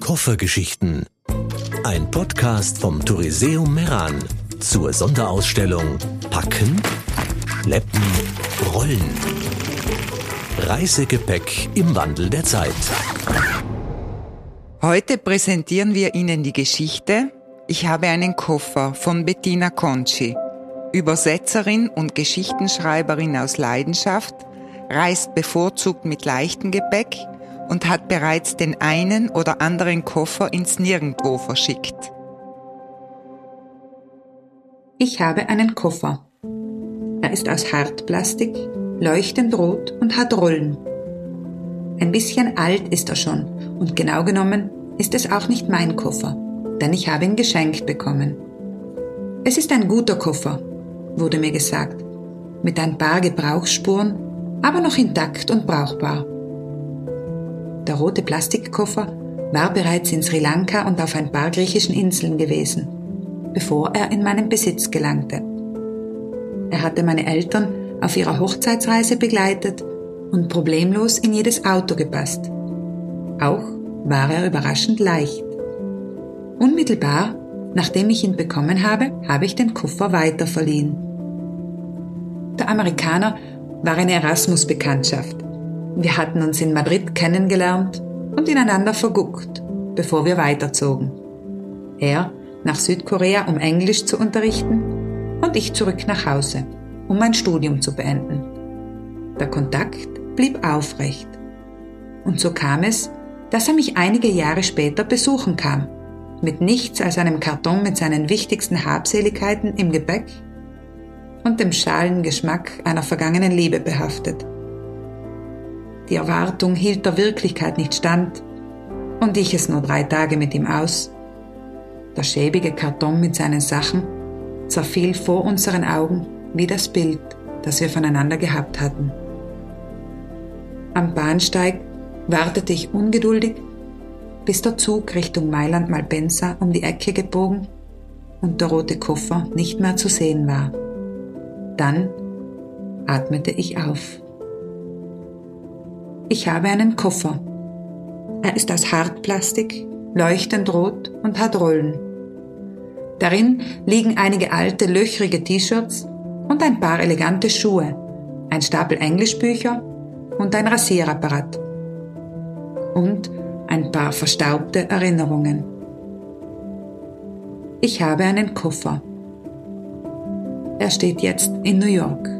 Koffergeschichten. Ein Podcast vom Touriseum Meran zur Sonderausstellung Packen, Schleppen, Rollen. Reisegepäck im Wandel der Zeit. Heute präsentieren wir Ihnen die Geschichte Ich habe einen Koffer von Bettina Conci. Übersetzerin und Geschichtenschreiberin aus Leidenschaft, reist bevorzugt mit leichtem Gepäck und hat bereits den einen oder anderen Koffer ins Nirgendwo verschickt. Ich habe einen Koffer. Er ist aus Hartplastik, leuchtend rot und hat Rollen. Ein bisschen alt ist er schon und genau genommen ist es auch nicht mein Koffer, denn ich habe ihn geschenkt bekommen. Es ist ein guter Koffer, wurde mir gesagt, mit ein paar Gebrauchsspuren, aber noch intakt und brauchbar. Der rote Plastikkoffer war bereits in Sri Lanka und auf ein paar griechischen Inseln gewesen, bevor er in meinen Besitz gelangte. Er hatte meine Eltern auf ihrer Hochzeitsreise begleitet und problemlos in jedes Auto gepasst. Auch war er überraschend leicht. Unmittelbar, nachdem ich ihn bekommen habe, habe ich den Koffer weiterverliehen. Der Amerikaner war eine Erasmus-Bekanntschaft wir hatten uns in Madrid kennengelernt und ineinander verguckt, bevor wir weiterzogen. Er nach Südkorea, um Englisch zu unterrichten, und ich zurück nach Hause, um mein Studium zu beenden. Der Kontakt blieb aufrecht. Und so kam es, dass er mich einige Jahre später besuchen kam, mit nichts als einem Karton mit seinen wichtigsten Habseligkeiten im Gepäck und dem schalen Geschmack einer vergangenen Liebe behaftet. Die Erwartung hielt der Wirklichkeit nicht stand und ich es nur drei Tage mit ihm aus. Der schäbige Karton mit seinen Sachen zerfiel vor unseren Augen wie das Bild, das wir voneinander gehabt hatten. Am Bahnsteig wartete ich ungeduldig, bis der Zug Richtung Mailand-Malpensa um die Ecke gebogen und der rote Koffer nicht mehr zu sehen war. Dann atmete ich auf. Ich habe einen Koffer. Er ist aus Hartplastik, leuchtend rot und hat Rollen. Darin liegen einige alte, löchrige T-Shirts und ein paar elegante Schuhe, ein Stapel Englischbücher und ein Rasierapparat. Und ein paar verstaubte Erinnerungen. Ich habe einen Koffer. Er steht jetzt in New York.